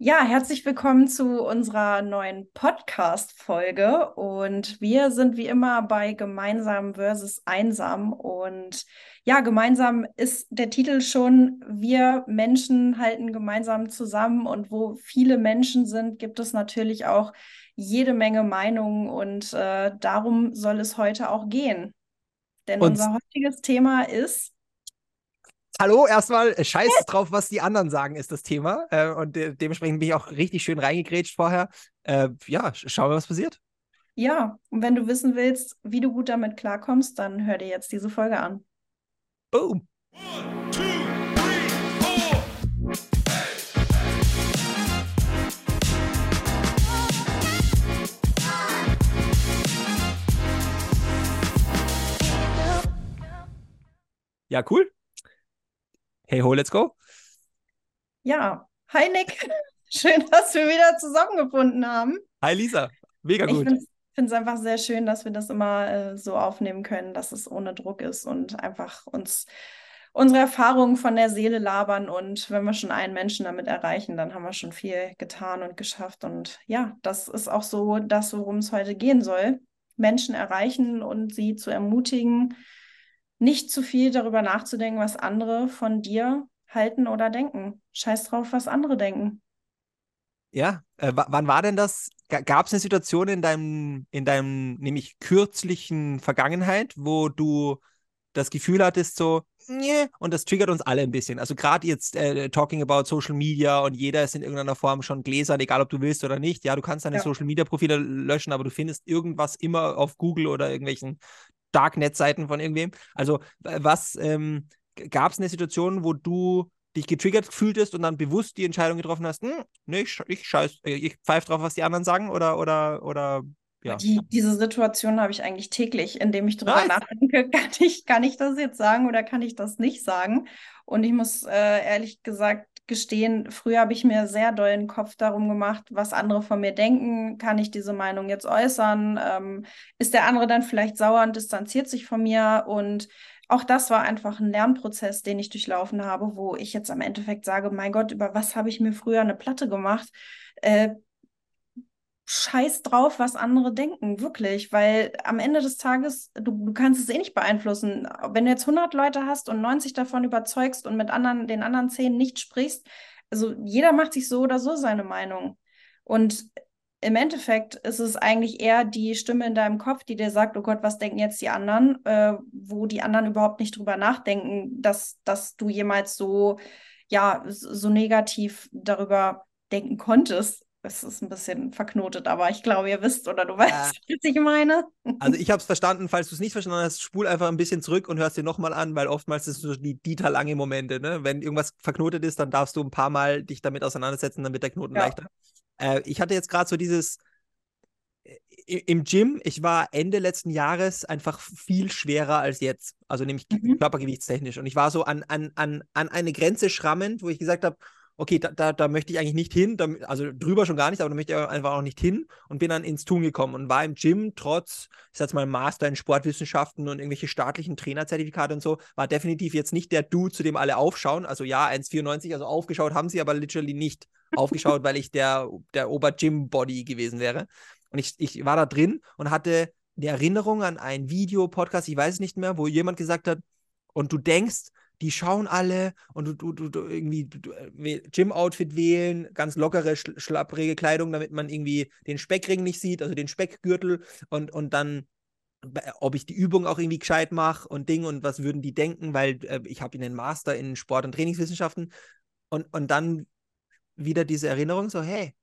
Ja, herzlich willkommen zu unserer neuen Podcast-Folge. Und wir sind wie immer bei Gemeinsam versus Einsam. Und ja, gemeinsam ist der Titel schon, wir Menschen halten gemeinsam zusammen. Und wo viele Menschen sind, gibt es natürlich auch jede Menge Meinungen. Und äh, darum soll es heute auch gehen. Denn Und unser heutiges Thema ist hallo, erstmal äh, scheiß drauf, was die anderen sagen, ist das Thema. Äh, und de dementsprechend bin ich auch richtig schön reingegrätscht vorher. Äh, ja, sch schauen wir, was passiert. Ja, und wenn du wissen willst, wie du gut damit klarkommst, dann hör dir jetzt diese Folge an. Boom. One, two, three, four. Ja, cool. Hey ho, let's go. Ja, hi Nick. Schön, dass wir wieder zusammengefunden haben. Hi Lisa. Mega Ich gut. finde es einfach sehr schön, dass wir das immer äh, so aufnehmen können, dass es ohne Druck ist und einfach uns unsere Erfahrungen von der Seele labern. Und wenn wir schon einen Menschen damit erreichen, dann haben wir schon viel getan und geschafft. Und ja, das ist auch so das, worum es heute gehen soll. Menschen erreichen und sie zu ermutigen, nicht zu viel darüber nachzudenken, was andere von dir halten oder denken. Scheiß drauf, was andere denken. Ja, äh, wa- wann war denn das? Gab es eine Situation in deinem, in deinem nämlich kürzlichen Vergangenheit, wo du das Gefühl hattest, so, und das triggert uns alle ein bisschen. Also gerade jetzt äh, talking about Social Media und jeder ist in irgendeiner Form schon gläsern, egal ob du willst oder nicht. Ja, du kannst deine Ja. Social Media Profile löschen, aber du findest irgendwas immer auf Google oder irgendwelchen Darknet-Seiten von irgendwem. Also was ähm, gab es eine Situation, wo du dich getriggert fühltest und dann bewusst die Entscheidung getroffen hast, hm, nee, ich, ich scheiß, äh, ich pfeife drauf, was die anderen sagen oder oder oder ja. Die, diese Situation habe ich eigentlich täglich, indem ich darüber Nice. nachdenke, kann ich, kann ich das jetzt sagen oder kann ich das nicht sagen? Und ich muss äh, ehrlich gesagt gestehen, früher habe ich mir sehr doll den Kopf darum gemacht, was andere von mir denken. Kann ich diese Meinung jetzt äußern? Ähm, ist der andere dann vielleicht sauer und distanziert sich von mir? Und auch das war einfach ein Lernprozess, den ich durchlaufen habe, wo ich jetzt am Endeffekt sage, mein Gott, über was habe ich mir früher eine Platte gemacht? Äh, Scheiß drauf, was andere denken, wirklich, weil am Ende des Tages, du, du kannst es eh nicht beeinflussen. Wenn du jetzt 100 Leute hast und 90 davon überzeugst und mit anderen, den anderen 10 nicht sprichst, also jeder macht sich so oder so seine Meinung. Und im Endeffekt ist es eigentlich eher die Stimme in deinem Kopf, die dir sagt, oh Gott, was denken jetzt die anderen, äh, wo die anderen überhaupt nicht drüber nachdenken, dass, dass du jemals so, ja, so negativ darüber denken konntest. Es ist ein bisschen verknotet, aber ich glaube, ihr wisst oder du weißt, was ich meine. Also ich habe es verstanden, falls du es nicht verstanden hast, spul einfach ein bisschen zurück und hörst dir nochmal an, weil oftmals ist es so die Dieter-lange Momente, ne? Wenn irgendwas verknotet ist, dann darfst du ein paar Mal dich damit auseinandersetzen, dann wird der Knoten Ja. leichter. Äh, ich hatte jetzt gerade so dieses i- im Gym, ich war Ende letzten Jahres einfach viel schwerer als jetzt, also nämlich Mhm. körpergewichtstechnisch. Und ich war so an, an, an, an eine Grenze schrammend, wo ich gesagt habe, okay, da, da, da möchte ich eigentlich nicht hin, da, also drüber schon gar nicht, aber da möchte ich einfach auch nicht hin und bin dann ins Tun gekommen und war im Gym trotz, ich sag jetzt mal, Master in Sportwissenschaften und irgendwelche staatlichen Trainerzertifikate und so, war definitiv jetzt nicht der Dude, zu dem alle aufschauen. Also ja, 1,94, also aufgeschaut haben sie, aber literally nicht aufgeschaut, weil ich der, der Ober-Gym-Body gewesen wäre. Und ich, ich war da drin und hatte eine Erinnerung an ein Video, Podcast, ich weiß es nicht mehr, wo jemand gesagt hat, und du denkst, die schauen alle und du, du, du, du irgendwie äh, Gym-Outfit wählen, ganz lockere, schl schlapprige Kleidung, damit man irgendwie den Speckring nicht sieht, also den Speckgürtel und, und dann äh, ob ich die Übung auch irgendwie gescheit mache und Ding und was würden die denken, weil äh, ich habe einen Master in Sport- und Trainingswissenschaften und, und dann wieder diese Erinnerung so, hey,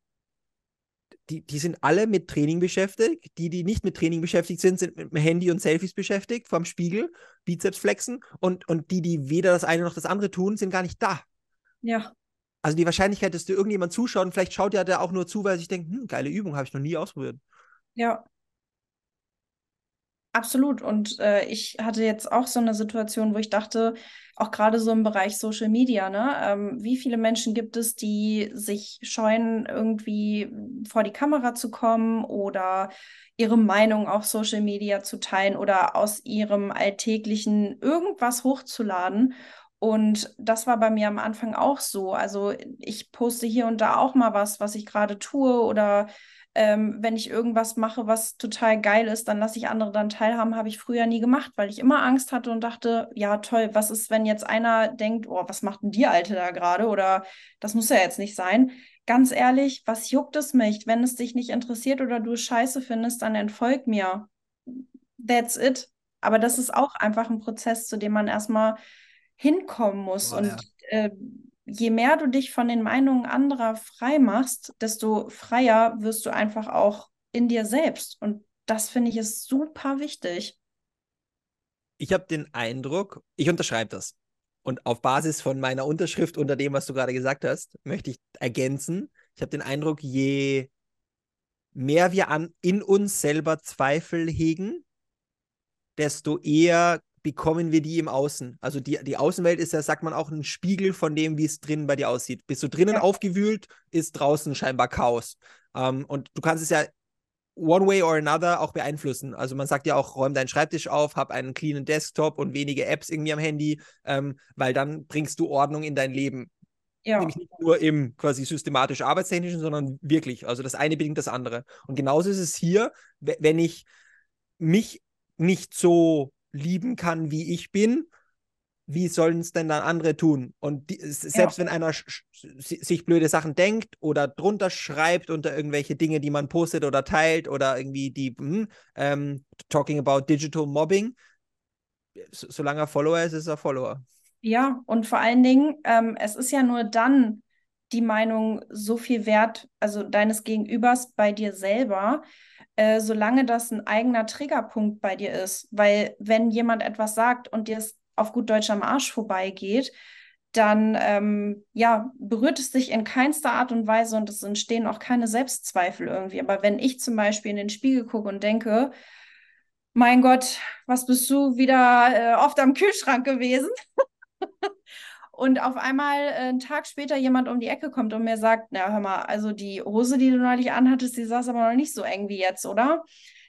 die, die sind alle mit Training beschäftigt. Die, die nicht mit Training beschäftigt sind, sind mit dem Handy und Selfies beschäftigt, vorm Spiegel, Bizeps flexen. Und, und die, die weder das eine noch das andere tun, sind gar nicht da. Ja, Also die Wahrscheinlichkeit, dass dir irgendjemand zuschaut, und vielleicht schaut ja der auch nur zu, weil sich denkt, hm, geile Übung, habe ich noch nie ausprobiert. ja. Absolut. Und äh, ich hatte jetzt auch so eine Situation, wo ich dachte, auch gerade so im Bereich Social Media, ne, ähm, wie viele Menschen gibt es, die sich scheuen, irgendwie vor die Kamera zu kommen oder ihre Meinung auf Social Media zu teilen oder aus ihrem alltäglichen irgendwas hochzuladen. Und das war bei mir am Anfang auch so. Also ich poste hier und da auch mal was, was ich gerade tue oder ähm, wenn ich irgendwas mache, was total geil ist, dann lasse ich andere dann teilhaben, habe ich früher nie gemacht, weil ich immer Angst hatte und dachte, ja toll, was ist, wenn jetzt einer denkt, oh, was macht denn die Alte da gerade oder das muss ja jetzt nicht sein. Ganz ehrlich, was juckt es mich? Wenn es dich nicht interessiert oder du es scheiße findest, dann entfolg mir. That's it. Aber das ist auch einfach ein Prozess, zu dem man erstmal hinkommen muss. Oh, und ja. äh, je mehr du dich von den Meinungen anderer frei machst, desto freier wirst du einfach auch in dir selbst. Und das finde ich ist super wichtig. Ich habe den Eindruck, ich unterschreibe das. Und auf Basis von meiner Unterschrift unter dem, was du gerade gesagt hast, möchte ich ergänzen. Ich habe den Eindruck, je mehr wir an in uns selber Zweifel hegen, desto eher bekommen wir die im Außen. Also die, die Außenwelt ist ja, sagt man, auch ein Spiegel von dem, wie es drinnen bei dir aussieht. Bist du drinnen Ja. aufgewühlt, ist draußen scheinbar Chaos. Ähm, und du kannst es ja one way or another auch beeinflussen. Also man sagt ja auch, räum deinen Schreibtisch auf, hab einen cleanen Desktop und wenige Apps irgendwie am Handy, ähm, weil dann bringst du Ordnung in dein Leben. Ja, Nämlich nicht nur im quasi systematisch arbeitstechnischen, sondern wirklich. Also das eine bedingt das andere. Und genauso ist es hier, we- wenn ich mich nicht so lieben kann, wie ich bin, wie sollen es denn dann andere tun? Und die, selbst wenn einer sich blöde Sachen denkt oder drunter schreibt unter irgendwelche Dinge, die man postet oder teilt oder irgendwie die, hm, ähm, talking about digital mobbing, so, solange er Follower ist, ist er Follower. ja, und vor allen Dingen, ähm, es ist ja nur dann die Meinung so viel wert, also deines Gegenübers bei dir selber, äh, solange das ein eigener Triggerpunkt bei dir ist. Weil wenn jemand etwas sagt und dir es auf gut Deutsch am Arsch vorbeigeht, dann ähm, ja, berührt es dich in keinster Art und Weise und es entstehen auch keine Selbstzweifel irgendwie. Aber wenn ich zum Beispiel in den Spiegel gucke und denke, mein Gott, was bist du wieder äh, oft am Kühlschrank gewesen? Und auf einmal äh, einen Tag später jemand um die Ecke kommt und mir sagt, na hör mal, also die Hose, die du neulich anhattest, die saß aber noch nicht so eng wie jetzt, oder?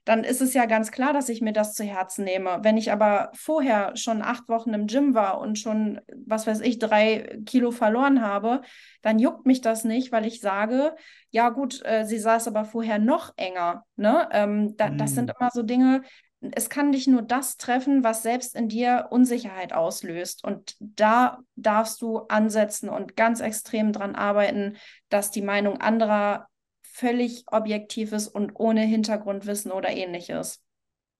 Dann ist es ja ganz klar, dass ich mir das zu Herzen nehme. Wenn ich aber vorher schon acht Wochen im Gym war und schon, was weiß ich, drei Kilo verloren habe, dann juckt mich das nicht, weil ich sage, ja gut, äh, sie saß aber vorher noch enger. Ne? Ähm, da, Das sind Mm. immer so Dinge, es kann dich nur das treffen, was selbst in dir Unsicherheit auslöst. Und da darfst du ansetzen und ganz extrem dran arbeiten, dass die Meinung anderer völlig objektiv ist und ohne Hintergrundwissen oder ähnliches.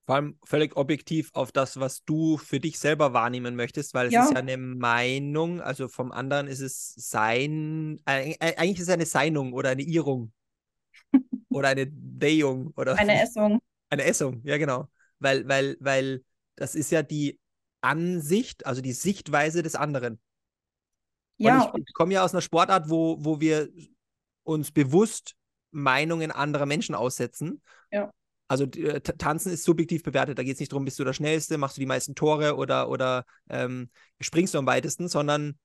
Vor allem völlig objektiv auf das, was du für dich selber wahrnehmen möchtest, weil es Ja. ist ja eine Meinung, also vom anderen ist es sein, äh, eigentlich ist es eine Seinung oder eine Irrung oder eine Deyung oder Eine Essung. eine Essung, ja genau. Weil, weil, weil das ist ja die Ansicht, also die Sichtweise des anderen. Ja, und ich, ich komme ja aus einer Sportart, wo, wo wir uns bewusst Meinungen anderer Menschen aussetzen. Ja. Also äh, Tanzen ist subjektiv bewertet. Da geht es nicht darum, bist du der Schnellste, machst du die meisten Tore oder, oder ähm, springst du am weitesten, sondern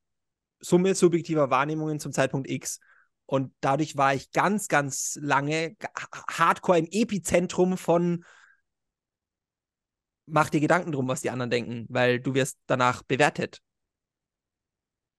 Summe subjektiver Wahrnehmungen zum Zeitpunkt X. Und dadurch war ich ganz, ganz lange hardcore im Epizentrum von mach dir Gedanken drum, was die anderen denken, weil du wirst danach bewertet.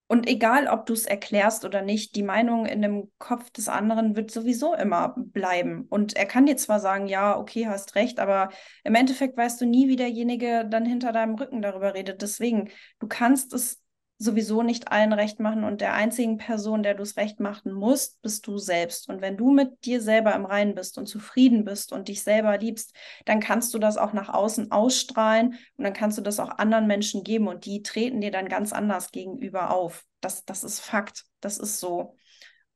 Und egal, ob du es erklärst oder nicht, die Meinung in dem Kopf des anderen wird sowieso immer bleiben. Und er kann dir zwar sagen, ja, okay, hast recht, aber im Endeffekt weißt du nie, wie derjenige dann hinter deinem Rücken darüber redet. Deswegen, du kannst es sowieso nicht allen recht machen und der einzigen Person, der du es recht machen musst, bist du selbst. Und wenn du mit dir selber im Reinen bist und zufrieden bist und dich selber liebst, dann kannst du das auch nach außen ausstrahlen und dann kannst du das auch anderen Menschen geben und die treten dir dann ganz anders gegenüber auf. Das, das ist Fakt, das ist so.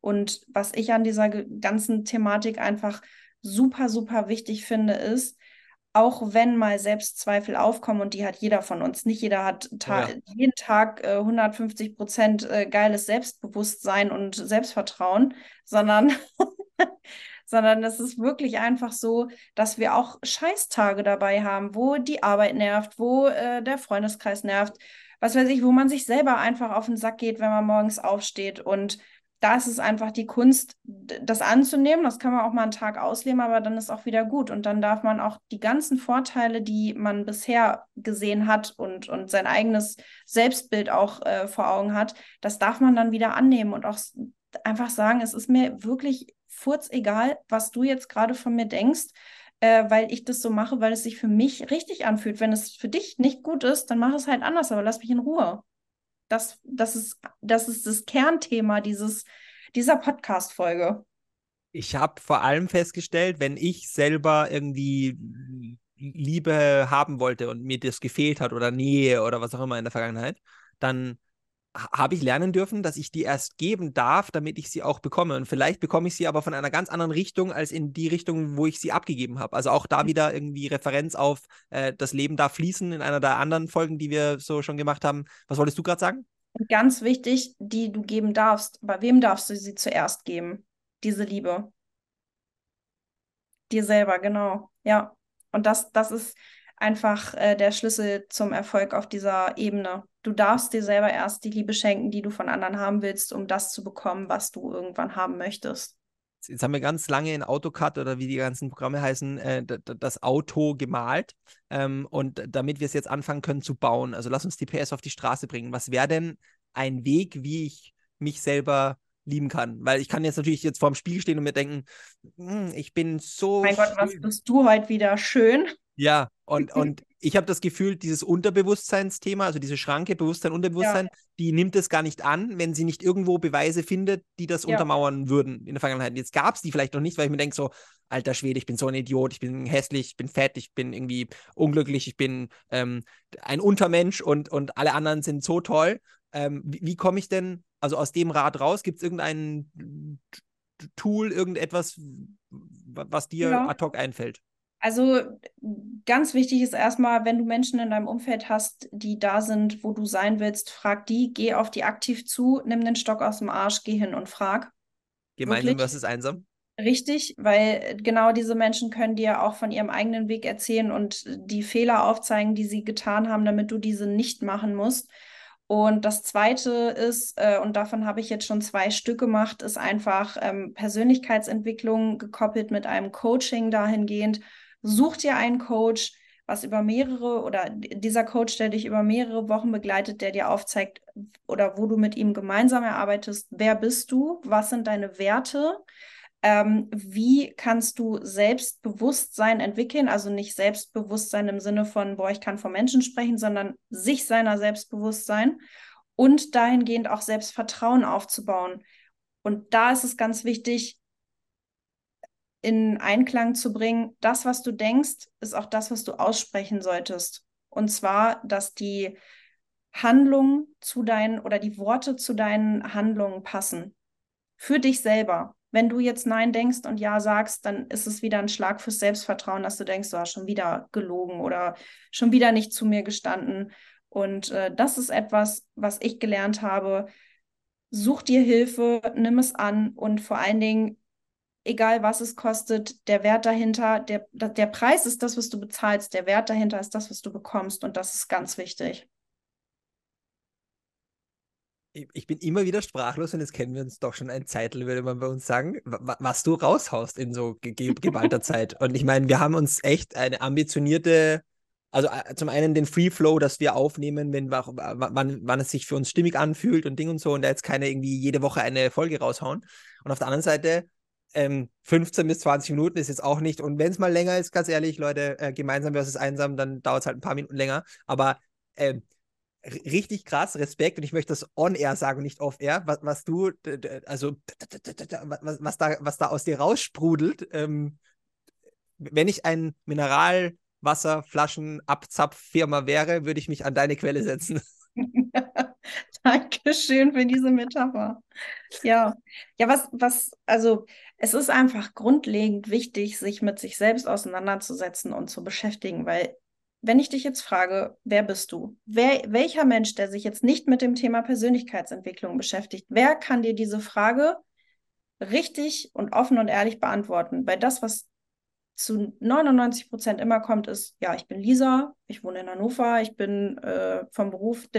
Und was ich an dieser ganzen Thematik einfach super, super wichtig finde, ist, auch wenn mal Selbstzweifel aufkommen und die hat jeder von uns. Nicht jeder hat ta Ja. jeden Tag äh, 150 Prozent äh, geiles Selbstbewusstsein und Selbstvertrauen, sondern, sondern es ist wirklich einfach so, dass wir auch Scheißtage dabei haben, wo die Arbeit nervt, wo äh, der Freundeskreis nervt, was weiß ich, wo man sich selber einfach auf den Sack geht, wenn man morgens aufsteht und da ist es einfach die Kunst, das anzunehmen. Das kann man auch mal einen Tag ausleben, aber dann ist auch wieder gut. Und dann darf man auch die ganzen Vorteile, die man bisher gesehen hat und, und sein eigenes Selbstbild auch äh, vor Augen hat, das darf man dann wieder annehmen und auch einfach sagen, es ist mir wirklich furzegal, was du jetzt gerade von mir denkst. Äh, weil ich das so mache, weil es sich für mich richtig anfühlt. Wenn es für dich nicht gut ist, dann mach es halt anders, aber lass mich in Ruhe. Das, das, ist, das ist das Kernthema dieses, dieser Podcast-Folge. Ich habe vor allem festgestellt, wenn ich selber irgendwie Liebe haben wollte und mir das gefehlt hat oder Nähe oder was auch immer in der Vergangenheit, dann habe ich lernen dürfen, dass ich die erst geben darf, damit ich sie auch bekomme. Und vielleicht bekomme ich sie aber von einer ganz anderen Richtung als in die Richtung, wo ich sie abgegeben habe. Also auch da mhm. wieder irgendwie Referenz auf äh, das Leben darf fließen in einer der anderen Folgen, die wir so schon gemacht haben. Was wolltest du gerade sagen? Ganz wichtig, die du geben darfst. Bei wem darfst du sie zuerst geben? Diese Liebe. Dir selber, genau. Ja. Und das, das ist einfach äh, der Schlüssel zum Erfolg auf dieser Ebene. Du darfst dir selber erst die Liebe schenken, die du von anderen haben willst, um das zu bekommen, was du irgendwann haben möchtest. Jetzt haben wir ganz lange in AutoCAD oder wie die ganzen Programme heißen, äh, das Auto gemalt. Ähm, und damit wir es jetzt anfangen können zu bauen, also lass uns die PS auf die Straße bringen. Was wäre denn ein Weg, wie ich mich selber lieben kann. Weil ich kann jetzt natürlich jetzt vorm Spiegel stehen und mir denken, hm, ich bin so. Mein Gott, was bist du heute wieder schön? Ja, und, und ich habe das Gefühl, dieses Unterbewusstseinsthema, also diese Schranke, Bewusstsein, Unterbewusstsein, ja. die nimmt es gar nicht an, wenn sie nicht irgendwo Beweise findet, die das ja. untermauern würden in der Vergangenheit. Jetzt gab es die vielleicht noch nicht, weil ich mir denke so, alter Schwede, ich bin so ein Idiot, ich bin hässlich, ich bin fett, ich bin irgendwie unglücklich, ich bin ähm, ein Untermensch und, und alle anderen sind so toll. Ähm, wie, wie komme ich denn also aus dem Rad raus? Gibt es irgendein Tool, irgendetwas, was dir ja. ad hoc einfällt? Also ganz wichtig ist erstmal, wenn du Menschen in deinem Umfeld hast, die da sind, wo du sein willst, frag die, geh auf die aktiv zu, nimm den Stock aus dem Arsch, geh hin und frag. Gemeinsam versus einsam? Richtig, weil genau diese Menschen können dir auch von ihrem eigenen Weg erzählen und die Fehler aufzeigen, die sie getan haben, damit du diese nicht machen musst. Und das Zweite ist, äh, und davon habe ich jetzt schon zwei Stück gemacht, ist einfach ähm, Persönlichkeitsentwicklung gekoppelt mit einem Coaching dahingehend. Such dir einen Coach, was über mehrere oder dieser Coach, der dich über mehrere Wochen begleitet, der dir aufzeigt oder wo du mit ihm gemeinsam erarbeitest, wer bist du, was sind deine Werte, ähm, wie kannst du Selbstbewusstsein entwickeln? Also nicht Selbstbewusstsein im Sinne von, boah, ich kann vor Menschen sprechen, sondern sich seiner Selbstbewusstsein und dahingehend auch Selbstvertrauen aufzubauen. Und da ist es ganz wichtig, in Einklang zu bringen, das, was du denkst, ist auch das, was du aussprechen solltest. Und zwar, dass die Handlungen zu deinen oder die Worte zu deinen Handlungen passen. Für dich selber. Wenn du jetzt Nein denkst und Ja sagst, dann ist es wieder ein Schlag fürs Selbstvertrauen, dass du denkst, du hast schon wieder gelogen oder schon wieder nicht zu mir gestanden. Und äh, das ist etwas, was ich gelernt habe. Such dir Hilfe, nimm es an und vor allen Dingen, egal was es kostet, der Wert dahinter, der, der Preis ist das, was du bezahlst, der Wert dahinter ist das, was du bekommst und das ist ganz wichtig ich bin immer wieder sprachlos und jetzt kennen wir uns doch schon ein Zeitl, würde man bei uns sagen, was du raushaust in so ge geballter Zeit. Und ich meine, wir haben uns echt eine ambitionierte, also äh, zum einen den Free Flow, dass wir aufnehmen, wenn wann, wann es sich für uns stimmig anfühlt und Ding und so und da jetzt keine irgendwie jede Woche eine Folge raushauen. Und auf der anderen Seite ähm, 15 bis 20 Minuten ist jetzt auch nicht. Und wenn es mal länger ist, ganz ehrlich, Leute, äh, gemeinsam versus einsam, dann dauert es halt ein paar Minuten länger. Aber äh, richtig krass, Respekt und ich möchte das on-air sagen nicht off-air, was, was du, also was, was, da, was da aus dir raussprudelt. Ähm, wenn ich ein Mineralwasserflaschen-Abzapf-Firma wäre, würde ich mich an deine Quelle setzen. Dankeschön für diese Metapher. Ja, ja, was, was, also es ist einfach grundlegend wichtig, sich mit sich selbst auseinanderzusetzen und zu beschäftigen, weil wenn ich dich jetzt frage, wer bist du? Wer, welcher Mensch, der sich jetzt nicht mit dem Thema Persönlichkeitsentwicklung beschäftigt, wer kann dir diese Frage richtig und offen und ehrlich beantworten? Weil das, was zu 99 Prozent immer kommt, ist, ja, ich bin Lisa, ich wohne in Hannover, ich bin äh, vom Beruf.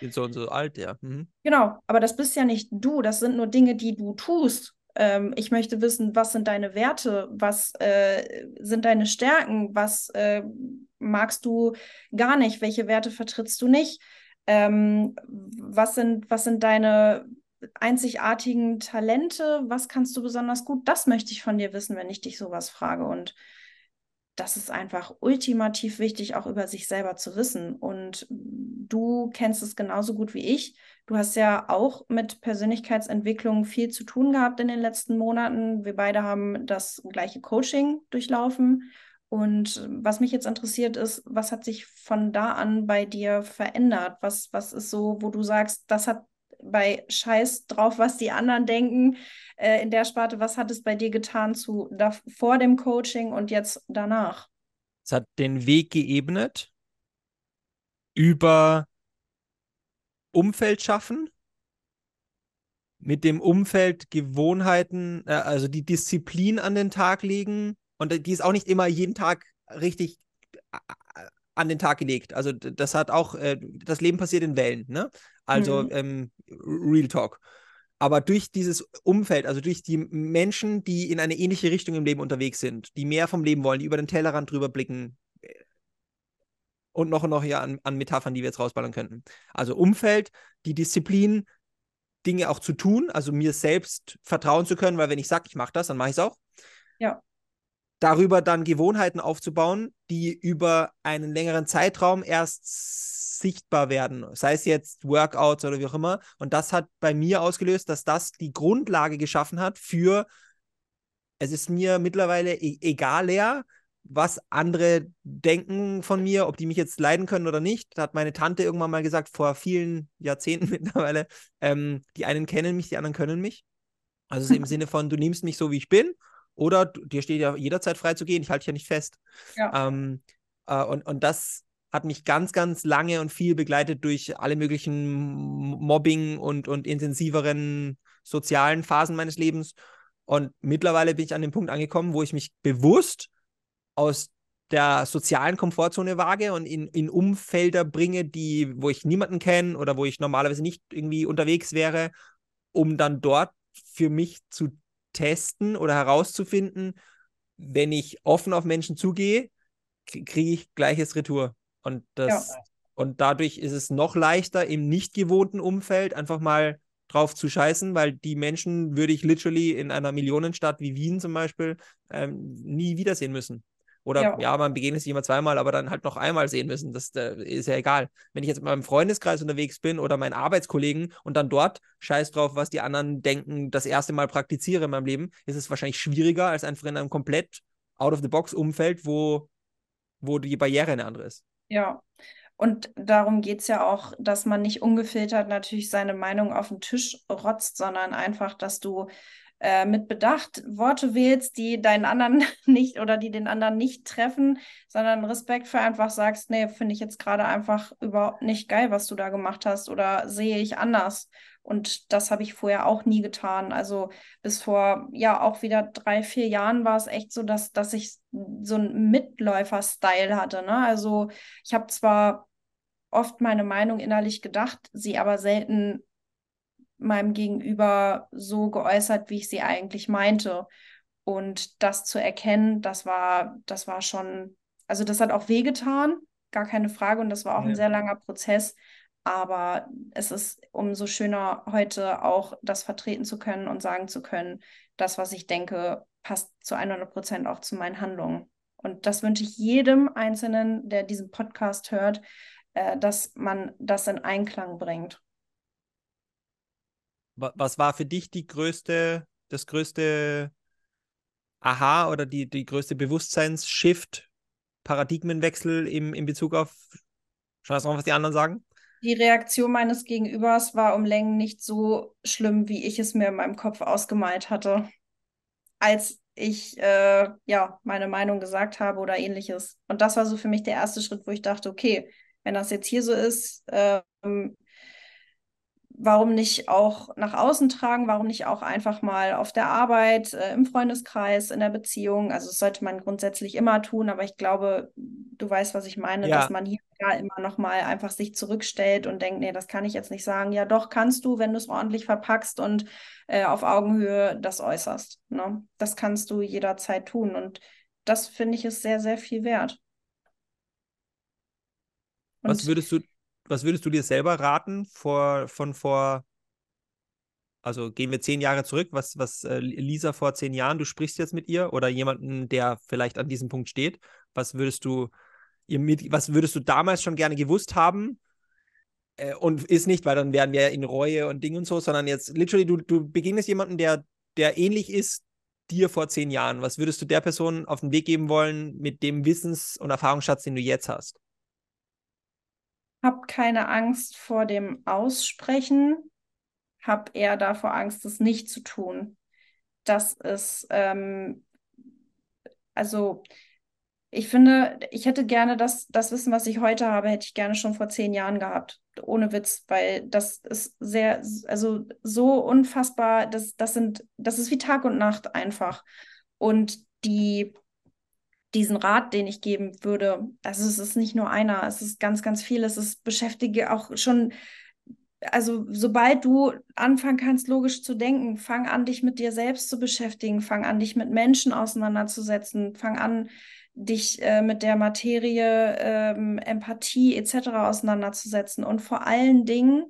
Bin so und so alt, ja. Mhm. Genau, aber das bist ja nicht du, das sind nur Dinge, die du tust. Ähm, ich möchte wissen, was sind deine Werte, was äh, sind deine Stärken, was äh, magst du gar nicht, welche Werte vertrittst du nicht, ähm, was, sind, was sind deine einzigartigen Talente, was kannst du besonders gut, das möchte ich von dir wissen, wenn ich dich sowas frage. Und das ist einfach ultimativ wichtig, auch über sich selber zu wissen. Und du kennst es genauso gut wie ich. Du hast ja auch mit Persönlichkeitsentwicklung viel zu tun gehabt in den letzten Monaten. Wir beide haben das gleiche Coaching durchlaufen. Und was mich jetzt interessiert ist, was hat sich von da an bei dir verändert? Was, was ist so, wo du sagst, das hat bei Scheiß drauf, was die anderen denken äh, in der Sparte, was hat es bei dir getan zu da, vor dem Coaching und jetzt danach? Es hat den Weg geebnet über Umfeld schaffen, mit dem Umfeld Gewohnheiten, äh, also die Disziplin an den Tag legen. Und die ist auch nicht immer jeden Tag richtig äh, an den Tag gelegt. Also das hat auch, äh, das Leben passiert in Wellen, ne? Also mhm. ähm, Real Talk. Aber durch dieses Umfeld, also durch die Menschen, die in eine ähnliche Richtung im Leben unterwegs sind, die mehr vom Leben wollen, die über den Tellerrand drüber blicken, und noch und noch hier an, an Metaphern, die wir jetzt rausballern könnten. Also Umfeld, die Disziplin, Dinge auch zu tun, also mir selbst vertrauen zu können, weil wenn ich sage, ich mache das, dann mache ich es auch. Ja. Darüber dann Gewohnheiten aufzubauen, die über einen längeren Zeitraum erst sichtbar werden, sei es jetzt Workouts oder wie auch immer. Und das hat bei mir ausgelöst, dass das die Grundlage geschaffen hat für, es ist mir mittlerweile e egal, was andere denken von mir, ob die mich jetzt leiden können oder nicht. Da hat meine Tante irgendwann mal gesagt, vor vielen Jahrzehnten mittlerweile, ähm, die einen kennen mich, die anderen können mich. Also im Sinne von, du nimmst mich so, wie ich bin, oder dir steht ja jederzeit frei zu gehen, ich halte dich ja nicht fest. Ja. Ähm, äh, und, und das hat mich ganz, ganz lange und viel begleitet durch alle möglichen Mobbing und, und intensiveren sozialen Phasen meines Lebens. Und mittlerweile bin ich an dem Punkt angekommen, wo ich mich bewusst aus der sozialen Komfortzone wage und in, in Umfelder bringe, die, wo ich niemanden kenne oder wo ich normalerweise nicht irgendwie unterwegs wäre, um dann dort für mich zu testen oder herauszufinden, wenn ich offen auf Menschen zugehe, kriege ich gleiches Retour. Und das ja. und dadurch ist es noch leichter im nicht gewohnten Umfeld einfach mal drauf zu scheißen, weil die Menschen würde ich literally in einer Millionenstadt wie Wien zum Beispiel ähm, nie wiedersehen müssen. Oder ja, ja man begegnet sich immer zweimal, aber dann halt noch einmal sehen müssen. Das, das ist ja egal. Wenn ich jetzt mit meinem Freundeskreis unterwegs bin oder meinen Arbeitskollegen und dann dort scheiß drauf, was die anderen denken, das erste Mal praktiziere in meinem Leben, ist es wahrscheinlich schwieriger als einfach in einem komplett out-of-the-box-Umfeld, wo, wo die Barriere eine andere ist. Ja. Und darum geht es ja auch, dass man nicht ungefiltert natürlich seine Meinung auf den Tisch rotzt, sondern einfach, dass du äh, mit Bedacht Worte wählst, die deinen anderen nicht oder die den anderen nicht treffen, sondern Respekt für einfach sagst, nee, finde ich jetzt gerade einfach überhaupt nicht geil, was du da gemacht hast oder sehe ich anders. Und das habe ich vorher auch nie getan. Also bis vor ja auch wieder drei, vier Jahren war es echt so, dass, dass ich so einen Mitläufer-Style hatte. Ne? Also ich habe zwar oft meine Meinung innerlich gedacht, sie aber selten meinem Gegenüber so geäußert, wie ich sie eigentlich meinte. Und das zu erkennen, das war, das war schon, also das hat auch wehgetan, gar keine Frage. Und das war auch ja. ein sehr langer Prozess. Aber es ist umso schöner, heute auch das vertreten zu können und sagen zu können, das, was ich denke, passt zu 100 Prozent auch zu meinen Handlungen. Und das wünsche ich jedem Einzelnen, der diesen Podcast hört, äh, dass man das in Einklang bringt was war für dich die größte, das größte Aha oder die, die größte Bewusstseinsshift, Paradigmenwechsel im, in Bezug auf, schau mal, was die anderen sagen? Die Reaktion meines Gegenübers war um Längen nicht so schlimm, wie ich es mir in meinem Kopf ausgemalt hatte, als ich äh, ja meine Meinung gesagt habe oder ähnliches. Und das war so für mich der erste Schritt, wo ich dachte, okay, wenn das jetzt hier so ist, ähm, warum nicht auch nach außen tragen? Warum nicht auch einfach mal auf der Arbeit, äh, im Freundeskreis, in der Beziehung? Also das sollte man grundsätzlich immer tun, aber ich glaube, du weißt, was ich meine, Ja. dass man hier ja immer noch mal einfach sich zurückstellt und denkt, nee, das kann ich jetzt nicht sagen. Ja, doch kannst du, wenn du es ordentlich verpackst und äh, auf Augenhöhe das äußerst. Ne? Das kannst du jederzeit tun und das finde ich ist sehr, sehr viel wert. Was Und würdest du, was würdest du dir selber raten vor, von vor, also gehen wir zehn Jahre zurück, was, was äh, Lisa vor zehn Jahren, du sprichst jetzt mit ihr oder jemanden, der vielleicht an diesem Punkt steht, was würdest du ihr mit, was würdest du damals schon gerne gewusst haben? Äh, und ist nicht, weil dann wären wir in Reue und Ding und so, sondern jetzt literally, du, du begegnest jemanden, der, der ähnlich ist dir vor zehn Jahren. Was würdest du der Person auf den Weg geben wollen mit dem Wissens- und Erfahrungsschatz, den du jetzt hast? Hab keine Angst vor dem Aussprechen, hab eher davor Angst, es nicht zu tun. Das ist, ähm, also ich finde, ich hätte gerne das, das Wissen, was ich heute habe, hätte ich gerne schon vor zehn Jahren gehabt. Ohne Witz, weil das ist sehr, also so unfassbar, das, das sind, das ist wie Tag und Nacht einfach. Und die diesen Rat, den ich geben würde, also es ist nicht nur einer, es ist ganz, ganz viel. Es ist beschäftige auch schon, also sobald du anfangen kannst, logisch zu denken, fang an, dich mit dir selbst zu beschäftigen, fang an, dich mit Menschen auseinanderzusetzen, fang an, dich äh, mit der Materie, ähm, Empathie etc. auseinanderzusetzen. Und vor allen Dingen,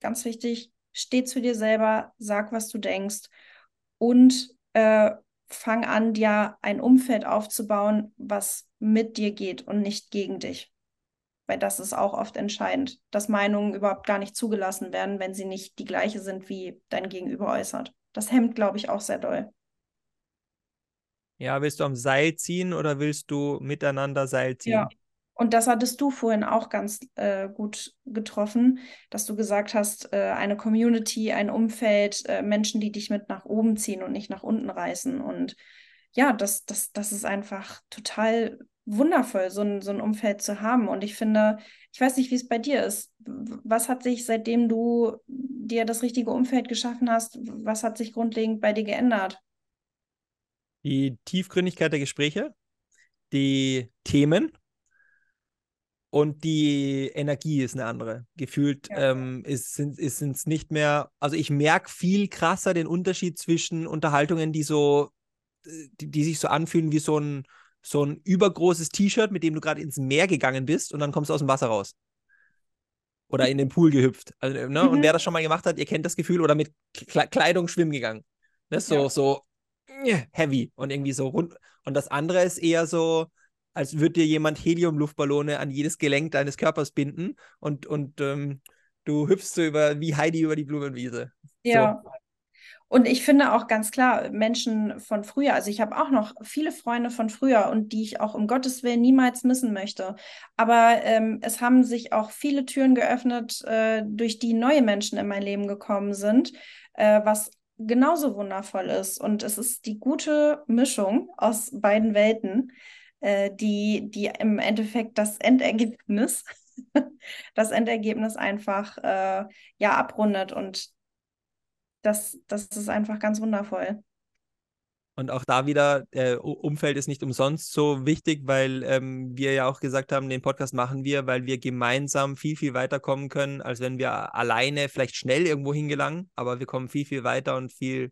ganz wichtig, steh zu dir selber, sag, was du denkst und äh, fang an, dir ein Umfeld aufzubauen, was mit dir geht und nicht gegen dich. Weil das ist auch oft entscheidend, dass Meinungen überhaupt gar nicht zugelassen werden, wenn sie nicht die gleiche sind, wie dein Gegenüber äußert. Das hemmt, glaube ich, auch sehr doll. Ja, willst du am Seil ziehen oder willst du miteinander Seil ziehen? Ja. Und das hattest du vorhin auch ganz äh, gut getroffen, dass du gesagt hast, äh, eine Community, ein Umfeld, äh, Menschen, die dich mit nach oben ziehen und nicht nach unten reißen. Und ja, das, das, das ist einfach total wundervoll, so ein, so ein Umfeld zu haben. Und ich finde, ich weiß nicht, wie es bei dir ist. Was hat sich, seitdem du dir das richtige Umfeld geschaffen hast, was hat sich grundlegend bei dir geändert? Die Tiefgründigkeit der Gespräche, die Themen und die Energie ist eine andere. Gefühlt Ja. ähm, ist es nicht mehr, also ich merke viel krasser den Unterschied zwischen Unterhaltungen, die so, äh, die, die sich so anfühlen wie so ein, so ein übergroßes T-Shirt, mit dem du gerade ins Meer gegangen bist und dann kommst du aus dem Wasser raus. Oder in den Pool gehüpft. Also, ne? Und Mhm. wer das schon mal gemacht hat, ihr kennt das Gefühl, oder mit Kle Kleidung schwimmen gegangen. Ne? So, Ja. so äh, heavy und irgendwie so rund. Und das andere ist eher so, als würde dir jemand Heliumluftballone an jedes Gelenk deines Körpers binden und, und ähm, du hüpfst so über, wie Heidi über die Blumenwiese. Ja. Und ich finde auch ganz klar, Menschen von früher, also ich habe auch noch viele Freunde von früher und die ich auch um Gottes Willen niemals missen möchte. Aber ähm, es haben sich auch viele Türen geöffnet, äh, durch die neue Menschen in mein Leben gekommen sind, äh, was genauso wundervoll ist. Und es ist die gute Mischung aus beiden Welten, äh, die, die im Endeffekt das Endergebnis, das Endergebnis einfach äh, ja abrundet und das, das ist einfach ganz wundervoll. Und auch da wieder, äh, Umfeld ist nicht umsonst so wichtig, weil ähm, wir ja auch gesagt haben, den Podcast machen wir, weil wir gemeinsam viel, viel weiterkommen können, als wenn wir alleine vielleicht schnell irgendwo hingelangen, aber wir kommen viel, viel weiter und viel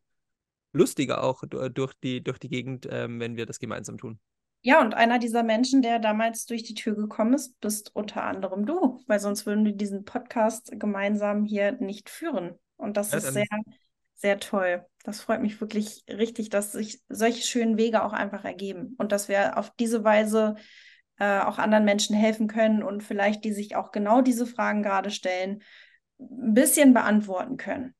lustiger auch du- durch die, durch die Gegend, ähm, wenn wir das gemeinsam tun. Ja, und einer dieser Menschen, der damals durch die Tür gekommen ist, bist unter anderem du, weil sonst würden wir diesen Podcast gemeinsam hier nicht führen. Und das Ja, ist sehr, sehr toll. Das freut mich wirklich richtig, dass sich solche schönen Wege auch einfach ergeben und dass wir auf diese Weise äh, auch anderen Menschen helfen können und vielleicht die sich auch genau diese Fragen gerade stellen, ein bisschen beantworten können.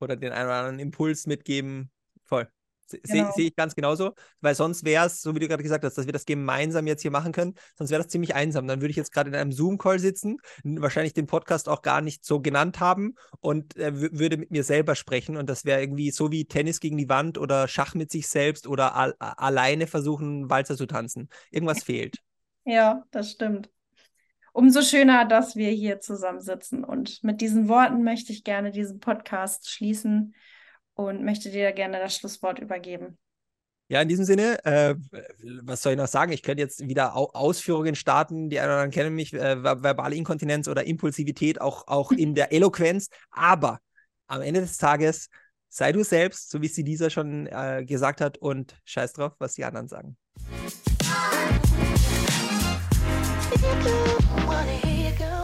Oder den einen oder anderen Impuls mitgeben. Voll. Se- Sehe Genau. sehe ich ganz genauso, weil sonst wäre es, so wie du gerade gesagt hast, dass wir das gemeinsam jetzt hier machen können, sonst wäre das ziemlich einsam. Dann würde ich jetzt gerade in einem Zoom-Call sitzen, wahrscheinlich den Podcast auch gar nicht so genannt haben und äh, wü- würde mit mir selber sprechen und das wäre irgendwie so wie Tennis gegen die Wand oder Schach mit sich selbst oder al alleine versuchen, Walzer zu tanzen. Irgendwas fehlt. Ja, das stimmt. umso schöner, dass wir hier zusammensitzen. Und mit diesen Worten möchte ich gerne diesen Podcast schließen und möchte dir gerne das Schlusswort übergeben. Ja, in diesem Sinne, äh, was soll ich noch sagen? Ich könnte jetzt wieder Au Ausführungen starten. Die anderen kennen mich, äh, verbale Inkontinenz oder Impulsivität, auch, auch in der Eloquenz. Aber am Ende des Tages sei du selbst, so wie sie dieser schon äh, gesagt hat, und scheiß drauf, was die anderen sagen. wanna hear you go.